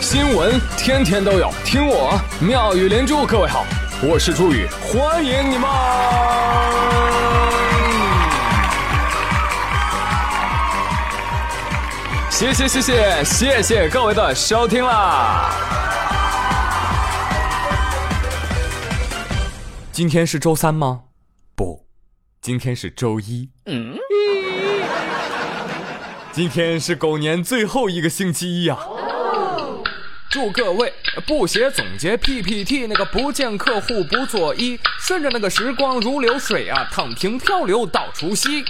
新闻天天都有，听我妙语连珠。各位好，我是朱宇，欢迎你们！谢谢谢谢谢谢各位的收听啦！今天是周三吗？不，今天是周一。嗯。今天是狗年最后一个星期一呀！祝各位不写总结 PPT，那个不见客户不作揖，顺着那个时光如流水啊，躺平漂流到除夕。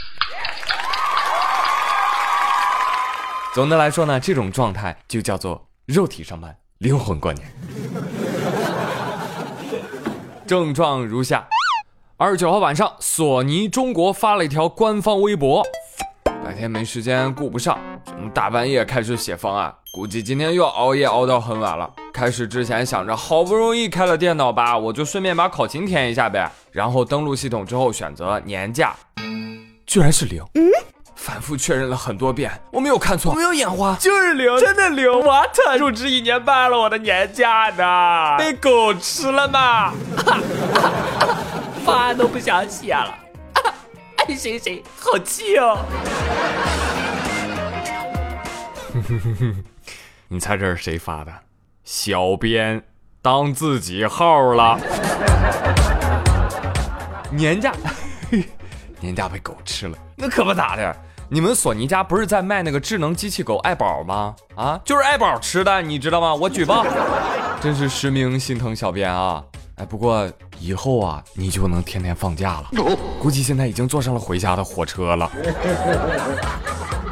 总的来说呢，这种状态就叫做肉体上班，灵魂过年。症状如下：二十九号晚上，索尼中国发了一条官方微博。白天没时间顾不上，大半夜开始写方案，估计今天又要熬夜熬到很晚了。开始之前想着好不容易开了电脑吧，我就顺便把考勤填一下呗。然后登录系统之后选择年假，居然是零。嗯，反复确认了很多遍，我没有看错，没有眼花，就是零，真的零。What？入职一年半了，我的年假呢？被狗吃了吗？方案都不想写了。爱谁谁，好气哦！你猜这是谁发的？小编当自己号了。年假，年假被狗吃了，那可不咋的。你们索尼家不是在卖那个智能机器狗爱宝吗？啊，就是爱宝吃的，你知道吗？我举报，真是实名心疼小编啊！哎，不过以后啊，你就能天天放假了。估计现在已经坐上了回家的火车了。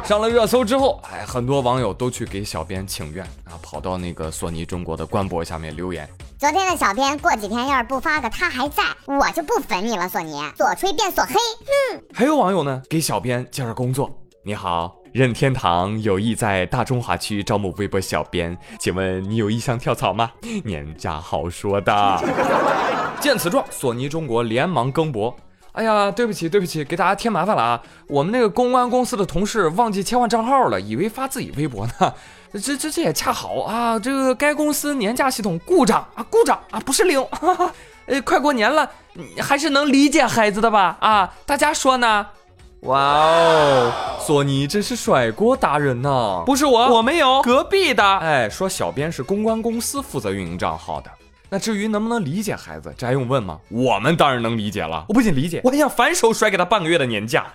上了热搜之后，哎，很多网友都去给小编请愿啊，跑到那个索尼中国的官博下面留言。昨天的小编过几天要是不发个他还在，我就不粉你了。索尼左吹变索黑，哼。还有网友呢，给小编介绍工作。你好。任天堂有意在大中华区招募微博小编，请问你有意向跳槽吗？年假好说的。见此状，索尼中国连忙更博。哎呀，对不起，对不起，给大家添麻烦了啊！我们那个公关公司的同事忘记切换账号了，以为发自己微博呢。这这这也恰好啊，这个该公司年假系统故障啊，故障啊，不是零。呃，快过年了，还是能理解孩子的吧？啊，大家说呢？哇哦，索尼真是甩锅达人呐！不是我，我没有，隔壁的。哎，说小编是公关公司负责运营账号的。那至于能不能理解孩子，这还用问吗？我们当然能理解了。我不仅理解，我还想反手甩给他半个月的年假。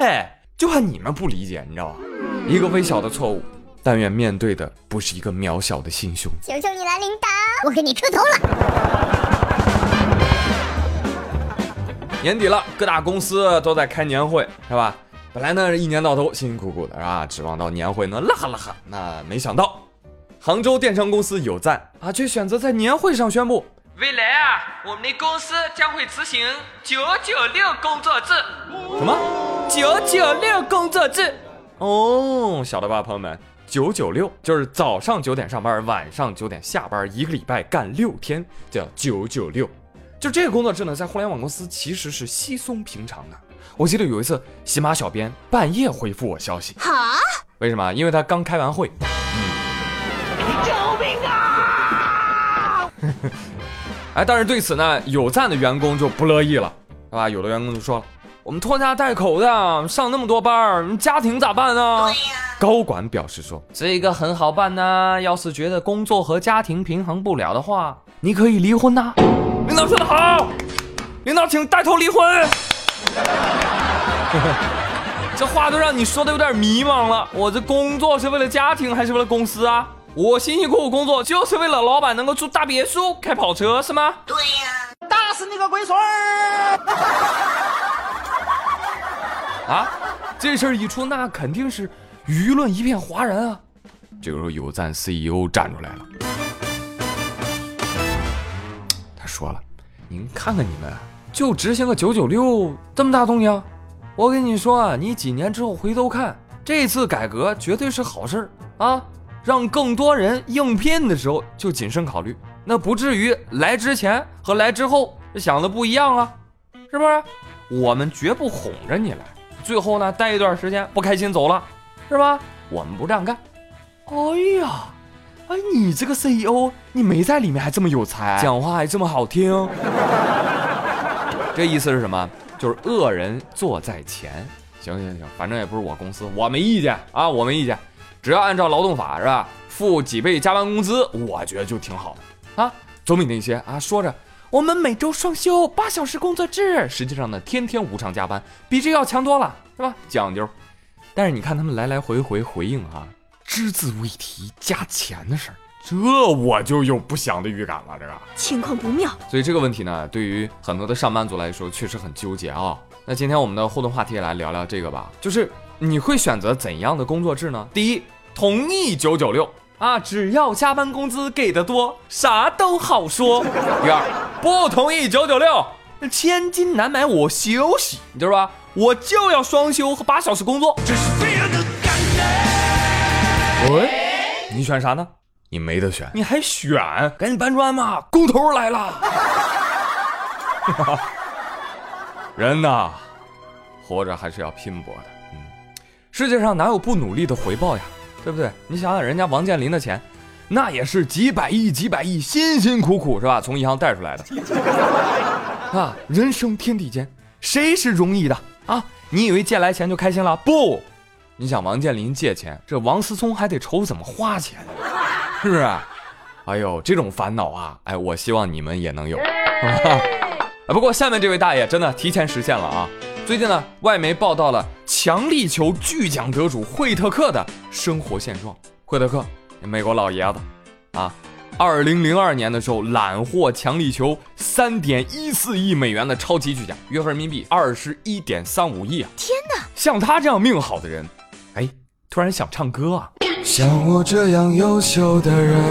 哎，就怕你们不理解，你知道吧？一个微小的错误，但愿面对的不是一个渺小的心胸。求求你了，领导，我给你磕头了。年底了，各大公司都在开年会，是吧？本来呢，一年到头辛辛苦苦的，是吧？指望到年会能乐呵乐呵，那没想到，杭州电商公司有赞啊，却选择在年会上宣布，未来啊，我们的公司将会执行九九六工作制。什么？九九六工作制？哦，晓得吧，朋友们？九九六就是早上九点上班，晚上九点下班，一个礼拜干六天，叫九九六。就这个工作制呢，在互联网公司其实是稀松平常的。我记得有一次，喜马小编半夜回复我消息，哈？为什么？因为他刚开完会。救命啊！哎，但是对此呢，有赞的员工就不乐意了，是吧？有的员工就说了：“我们拖家带口的，上那么多班，家庭咋办呢？”高管表示说：“这个很好办呐，要是觉得工作和家庭平衡不了的话，你可以离婚呐。”领导说的好，领导请带头离婚。这话都让你说的有点迷茫了。我这工作是为了家庭还是为了公司啊？我辛辛苦苦工作就是为了老板能够住大别墅、开跑车是吗？对呀，打死你个龟孙儿！啊，这事儿一出，那肯定是舆论一片哗然啊。这个时候，有赞 CEO 站出来了。他说了，您看看你们，就执行个九九六，这么大动静。我跟你说啊，你几年之后回头看，这次改革绝对是好事儿啊，让更多人应聘的时候就谨慎考虑，那不至于来之前和来之后想的不一样啊，是不是？我们绝不哄着你来，最后呢待一段时间不开心走了，是吧？我们不这样干。哎呀，哎，你这个 CEO，你没在里面还这么有才，讲话还这么好听。这意思是什么？就是恶人坐在前。行行行，反正也不是我公司，我没意见啊，我没意见。只要按照劳动法是吧，付几倍加班工资，我觉得就挺好的啊。总比那些啊说着我们每周双休八小时工作制，实际上呢天天无偿加班，比这要强多了，是吧？讲究。但是你看他们来来回回回应啊，只字未提加钱的事儿，这我就有不祥的预感了。这个情况不妙，所以这个问题呢，对于很多的上班族来说，确实很纠结啊。那今天我们的互动话题来聊聊这个吧，就是你会选择怎样的工作制呢？第一，同意九九六啊，只要加班工资给的多，啥都好说。第二，不同意九九六，千金难买我休息，你知道吧？我就要双休和八小时工作。这是非人的感觉。喂，你选啥呢？你没得选，你还选？赶紧搬砖嘛，工头来了。人呐，活着还是要拼搏的。世界上哪有不努力的回报呀？对不对？你想想人家王健林的钱，那也是几百亿、几百亿，辛辛苦苦是吧？从银行贷出来的。啊，人生天地间，谁是容易的？啊！你以为借来钱就开心了？不，你想王健林借钱，这王思聪还得愁怎么花钱，是不是？哎呦，这种烦恼啊！哎，我希望你们也能有。啊，不过下面这位大爷真的提前实现了啊！最近呢，外媒报道了强力球巨奖得主惠特克的生活现状。惠特克，美国老爷子，啊。二零零二年的时候，揽获强力球三点一四亿美元的超级巨奖，约合人民币二十一点三五亿啊！天哪，像他这样命好的人，哎，突然想唱歌啊！像我这样优秀的人，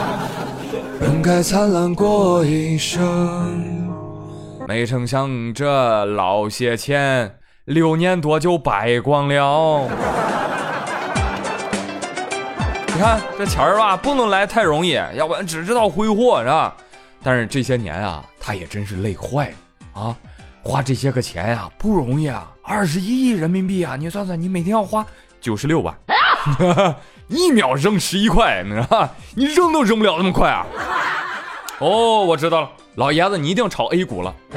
本该灿烂过一生。没成想这老些钱，六年多就败光了。你看这钱儿吧，不能来太容易，要不然只知道挥霍，是吧？但是这些年啊，他也真是累坏了啊！花这些个钱呀，不容易啊！二十一亿人民币啊，你算算，你每天要花九十六万，一秒扔十一块，你知道你扔都扔不了那么快啊！哦，我知道了，老爷子，你一定炒 A 股了。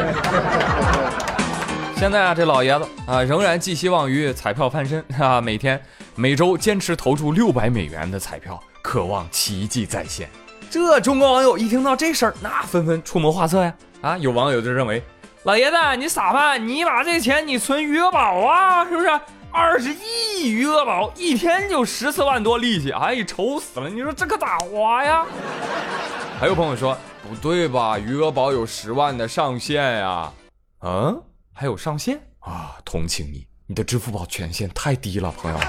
现在啊，这老爷子啊，仍然寄希望于彩票翻身啊，每天。每周坚持投注六百美元的彩票，渴望奇迹再现。这中国网友一听到这事儿，那纷纷出谋划策呀！啊，有网友就认为，老爷子你傻吧？你把这钱你存余额宝啊，是不是？二十亿余额宝一天就十四万多利息，哎，愁死了！你说这可咋花呀？还有朋友说，不对吧？余额宝有十万的上限呀？嗯，还有上限啊？同情你，你的支付宝权限太低了，朋友。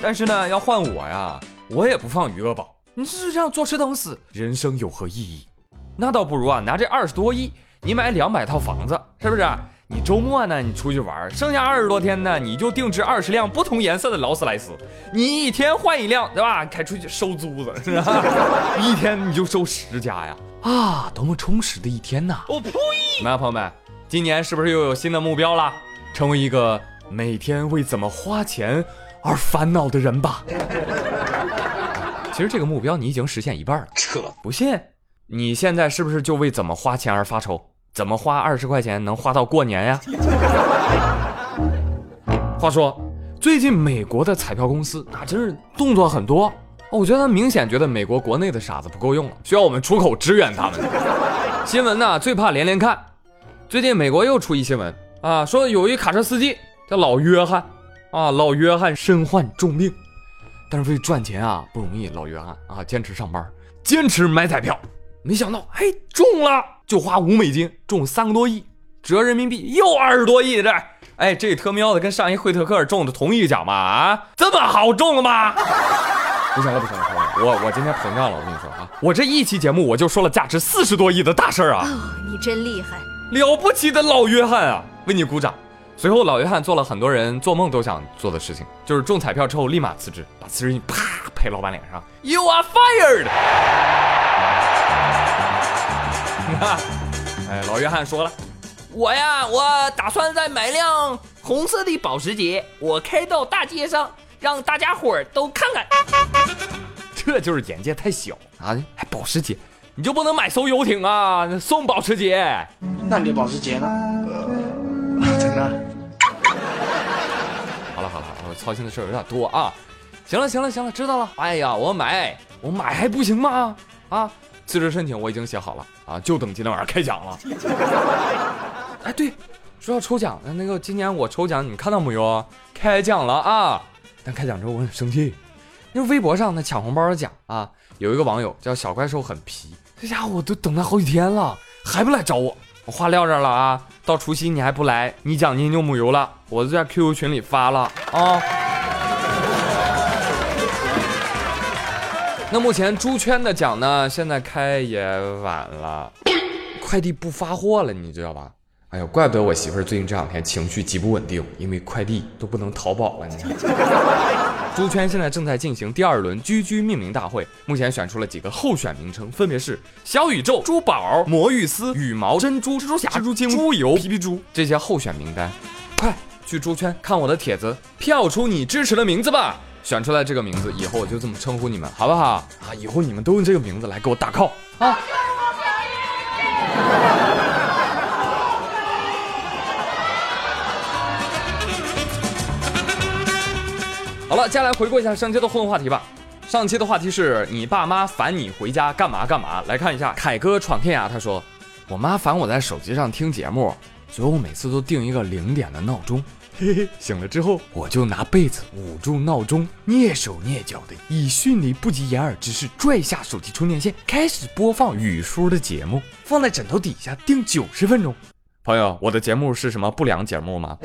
但是呢，要换我呀，我也不放余额宝。你是这样坐吃等死，人生有何意义？那倒不如啊，拿这二十多亿，你买两百套房子，是不是？你周末呢，你出去玩，剩下二十多天呢，你就定制二十辆不同颜色的劳斯莱斯，你一天换一辆，对吧？开出去收租子，是吧？一天你就收十家呀！啊，多么充实的一天呐！我呸！怎么样，朋友们，今年是不是又有新的目标了？成为一个每天为怎么花钱。而烦恼的人吧，其实这个目标你已经实现一半了。扯，不信？你现在是不是就为怎么花钱而发愁？怎么花二十块钱能花到过年呀？话说，最近美国的彩票公司那真是动作很多，我觉得他明显觉得美国国内的傻子不够用了，需要我们出口支援他们。新闻呢，最怕连连看。最近美国又出一新闻啊，说有一卡车司机叫老约翰。啊，老约翰身患重病，但是为赚钱啊不容易。老约翰啊，坚持上班，坚持买彩票，没想到哎中了，就花五美金中三个多亿，折人民币又二十多亿。这哎，这特喵的跟上一惠特克尔中的同一个奖吗？啊，这么好中 了吗？不行了，不行了，我我今天膨胀了，我跟你说啊，我这一期节目我就说了价值四十多亿的大事儿啊！你真厉害，了不起的老约翰啊，为你鼓掌。随后，老约翰做了很多人做梦都想做的事情，就是中彩票之后立马辞职，把辞职信啪拍老板脸上，You are fired。哎，老约翰说了，我呀，我打算再买辆红色的保时捷，我开到大街上，让大家伙儿都看看。这就是眼界太小啊！还保时捷，你就不能买艘游艇啊？送保时捷？那你的保时捷呢？真的？好了好了，我操心的事儿有点多啊。行了行了行了，知道了。哎呀，我买我买还不行吗？啊，辞职申请我已经写好了啊，就等今天晚上开奖了。哎，对，说到抽奖，那个今年我抽奖，你们看到没有？开奖了啊！但开奖之后我很生气，因为微博上那抢红包的奖啊，有一个网友叫小怪兽很皮，这家伙我都等他好几天了，还不来找我。我话撂这儿了啊，到除夕你还不来，你奖金就没有了。我就在 QQ 群里发了啊。那目前猪圈的奖呢，现在开也晚了，快递不发货了，你知道吧？哎呦，怪不得我媳妇儿最近这两天情绪极不稳定，因为快递都不能淘宝了。你看，猪圈现在正在进行第二轮居居命名大会，目前选出了几个候选名称，分别是小宇宙、珠宝、魔芋丝、羽毛、珍珠、蜘蛛侠、蜘蛛精、猪油、皮皮猪这些候选名单。快去猪圈看我的帖子，票出你支持的名字吧！选出来这个名字以后，我就这么称呼你们，好不好？啊，以后你们都用这个名字来给我打 call 啊！好了，接下来回顾一下上期的互动话题吧。上期的话题是你爸妈烦你回家干嘛干嘛？来看一下，凯哥闯天涯，他说我妈烦我在手机上听节目，所以我每次都定一个零点的闹钟。嘿嘿，醒了之后我就拿被子捂住闹钟，蹑手蹑脚的以迅雷不及掩耳之势拽下手机充电线，开始播放雨叔的节目，放在枕头底下定九十分钟。朋友，我的节目是什么不良节目吗？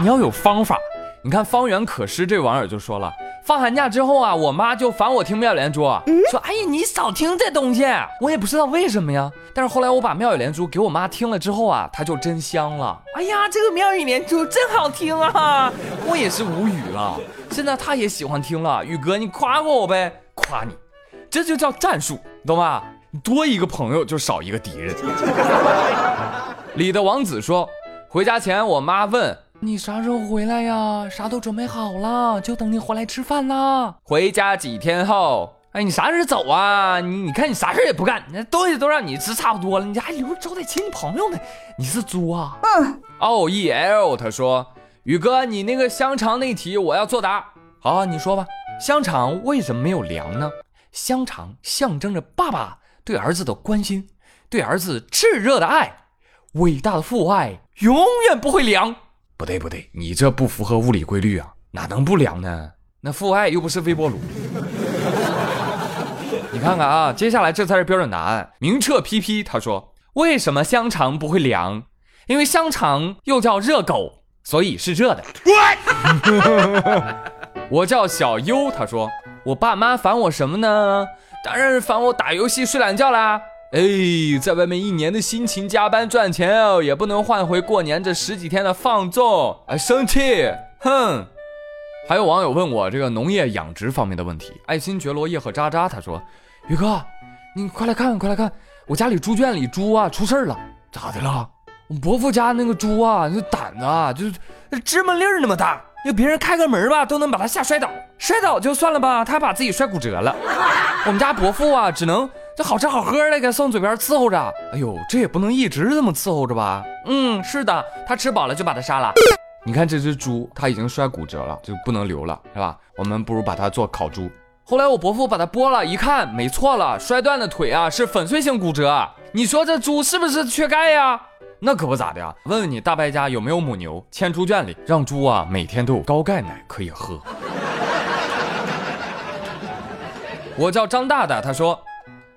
你要有方法。你看方圆可诗这网友就说了，放寒假之后啊，我妈就烦我听妙语连珠，说哎呀你少听这东西，我也不知道为什么呀。但是后来我把妙语连珠给我妈听了之后啊，她就真香了。哎呀，这个妙语连珠真好听啊，我也是无语了。现在她也喜欢听了，宇哥你夸夸我呗，夸你，这就叫战术，懂吧？多一个朋友就少一个敌人。李的王子说，回家前我妈问。你啥时候回来呀？啥都准备好了，就等你回来吃饭啦。回家几天后，哎，你啥时候走啊？你你看你啥事也不干，那东西都让你吃差不多了，你还留着招待亲戚朋友呢？你是猪啊？嗯。O E L，他说，宇哥，你那个香肠那题我要作答。好，你说吧。香肠为什么没有凉呢？香肠象征着爸爸对儿子的关心，对儿子炽热的爱，伟大的父爱永远不会凉。不对不对，你这不符合物理规律啊，哪能不凉呢？那父爱又不是微波炉。你看看啊，接下来这才是标准答案。明澈 PP 他说，为什么香肠不会凉？因为香肠又叫热狗，所以是热的。我叫小优，他说，我爸妈烦我什么呢？当然是烦我打游戏睡懒觉啦。哎，在外面一年的辛勤加班赚钱哦，也不能换回过年这十几天的放纵，哎，生气，哼！还有网友问我这个农业养殖方面的问题，爱新觉罗叶和渣渣他说：“宇哥，你快来看，快来看，我家里猪圈里猪啊出事儿了，咋的了？我伯父家那个猪啊，那胆子啊，就是芝麻粒儿那么大，要别人开个门吧，都能把它吓摔倒，摔倒就算了吧，他把自己摔骨折了。我们家伯父啊，只能。”这好吃好喝的给送嘴边伺候着，哎呦，这也不能一直这么伺候着吧？嗯，是的，他吃饱了就把它杀了。你看这只猪，它已经摔骨折了，就不能留了，是吧？我们不如把它做烤猪。后来我伯父把它剥了，一看没错了，摔断的腿啊是粉碎性骨折。你说这猪是不是缺钙呀？那可不咋的呀。问问你大伯家有没有母牛，牵猪圈里，让猪啊每天都有高钙奶可以喝。我叫张大大，他说。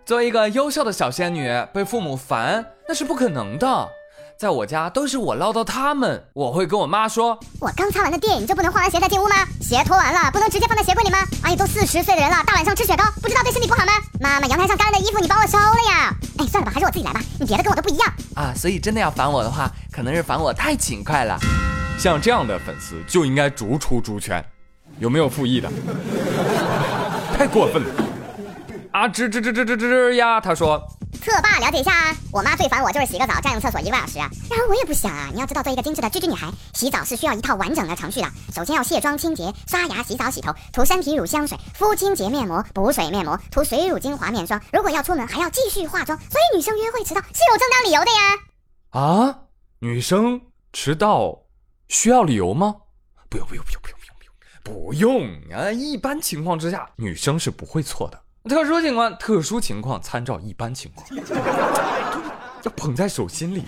作为一个优秀的小仙女，被父母烦那是不可能的。在我家都是我唠叨他们，我会跟我妈说：“我刚擦完的地，你就不能换完鞋再进屋吗？鞋脱完了不能直接放在鞋柜里吗？阿姨都四十岁的人了，大晚上吃雪糕，不知道对身体不好吗？妈妈，阳台上干的衣服你帮我收了呀？哎，算了吧，还是我自己来吧。你别的跟我都不一样啊。所以真的要烦我的话，可能是烦我太勤快了。像这样的粉丝就应该逐出猪圈。有没有复议的？太过分了。啊，吱吱吱吱吱吱呀！他说，特爸了解一下啊。我妈最烦我就是洗个澡占用厕所一个半小时啊。然而我也不想啊，你要知道，做一个精致的居居女孩，洗澡是需要一套完整的程序的。首先要卸妆清洁、刷牙、洗澡、洗头、涂身体乳、香水、敷清洁面膜、补水面膜、涂水乳精华面霜。如果要出门，还要继续化妆。所以女生约会迟到是有正当理由的呀。啊，女生迟到需要理由吗？不用不用不用不用不用不用不用啊！一般情况之下，女生是不会错的。特殊情况，特殊情况参照一般情况，要捧在手心里。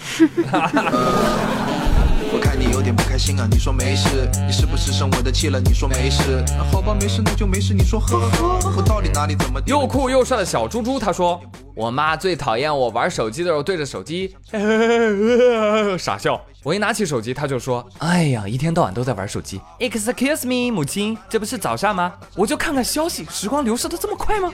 我看你有点不开心啊，你说没事，你是不是生我的气了？你说没事，那好吧，没事那就没事。你说呵呵，我到底哪里怎么又酷又帅的小猪猪他说：“我妈最讨厌我玩手机的时候对着手机 傻笑。我一拿起手机，他就说：‘哎呀，一天到晚都在玩手机。’Excuse me，母亲，这不是早上吗？我就看看消息，时光流逝的这么快吗？”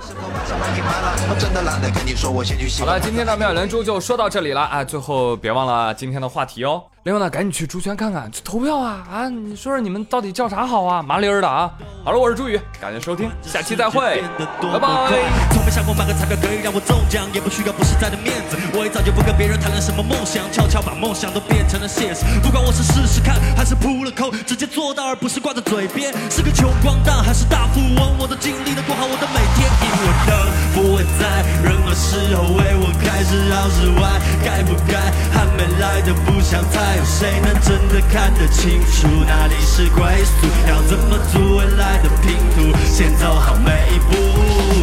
好了，今天的妙连珠就说到这里了啊！最后别忘了今天的话题哦。另外呢，赶紧去猪圈看看，去投票啊啊！你说说你们到底叫啥好啊？麻利儿的啊！好了，我是朱宇，感谢收听，下期再会，拜拜。从没想过买个彩票可以让我中奖，也不需要不实在的面子。我也早就不跟别人谈论什么梦想，悄悄把梦想都变成了现实。不管我是试试看，还是扑了空，直接做到，而不是挂在嘴边。是个穷光蛋还是大富翁，我都尽力的过好我的每天。因为灯不会在任何时候为我开始绕室外，该不该还没来的不想猜，有谁能真的看得清楚哪里是归宿？要怎么组未来的拼图？先走好每一步。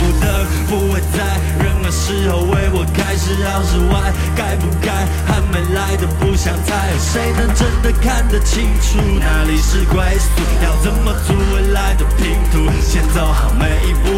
不会在任何时候为我开始绕室外，该不该还没来的不想猜，谁能真的看得清楚哪里是归宿？要怎么组未来的拼图？先走好每一步，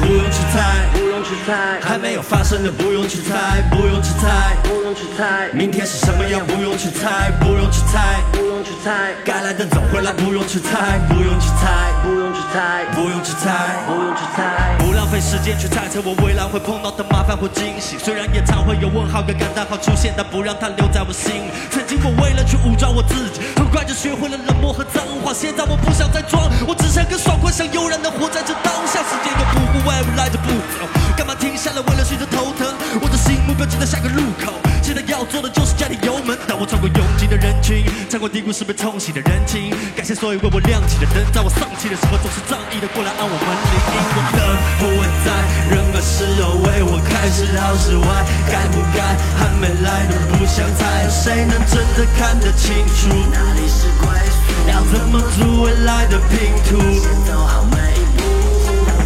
不用去猜，不用去猜，还没有发生的不用去猜，不用去猜，不用去猜，明天是什么样不用去猜，不用去猜，不用去猜，该来的总会来，不用去猜，不用去猜，不用去猜，不用去猜，不用去猜，费时间去猜测我未来会碰到的麻烦或惊喜，虽然也常会有问号跟感叹号出现，但不让它留在我心里。曾经我为了去武装我自己，很快就学会了冷漠和脏话，现在我不想再装，我只想更爽快，想悠然的活在这当下，时间又不顾未来的步走，干嘛停下来为了寻找头疼？我的新目标就在下个路口，现在要做的就是加点油门。当我穿过拥挤的人群，穿过低谷时被冲洗的人情，感谢所有为我亮起的灯，在我丧气的时候总是仗义的过来按我门铃。因为灯不在任何时候为我开始绕室外，该不该还没来的不想猜，有谁能真的看得清楚哪里是归宿？要怎么组未来的拼图？先走好每一步。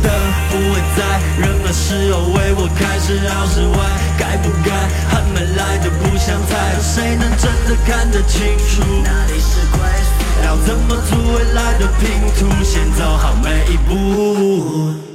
灯不会在任何时候为我开始绕室外，该不该还没来的不想猜，有谁能真的看得清楚哪里是归宿？要怎么组未来的拼图？先走好每一步。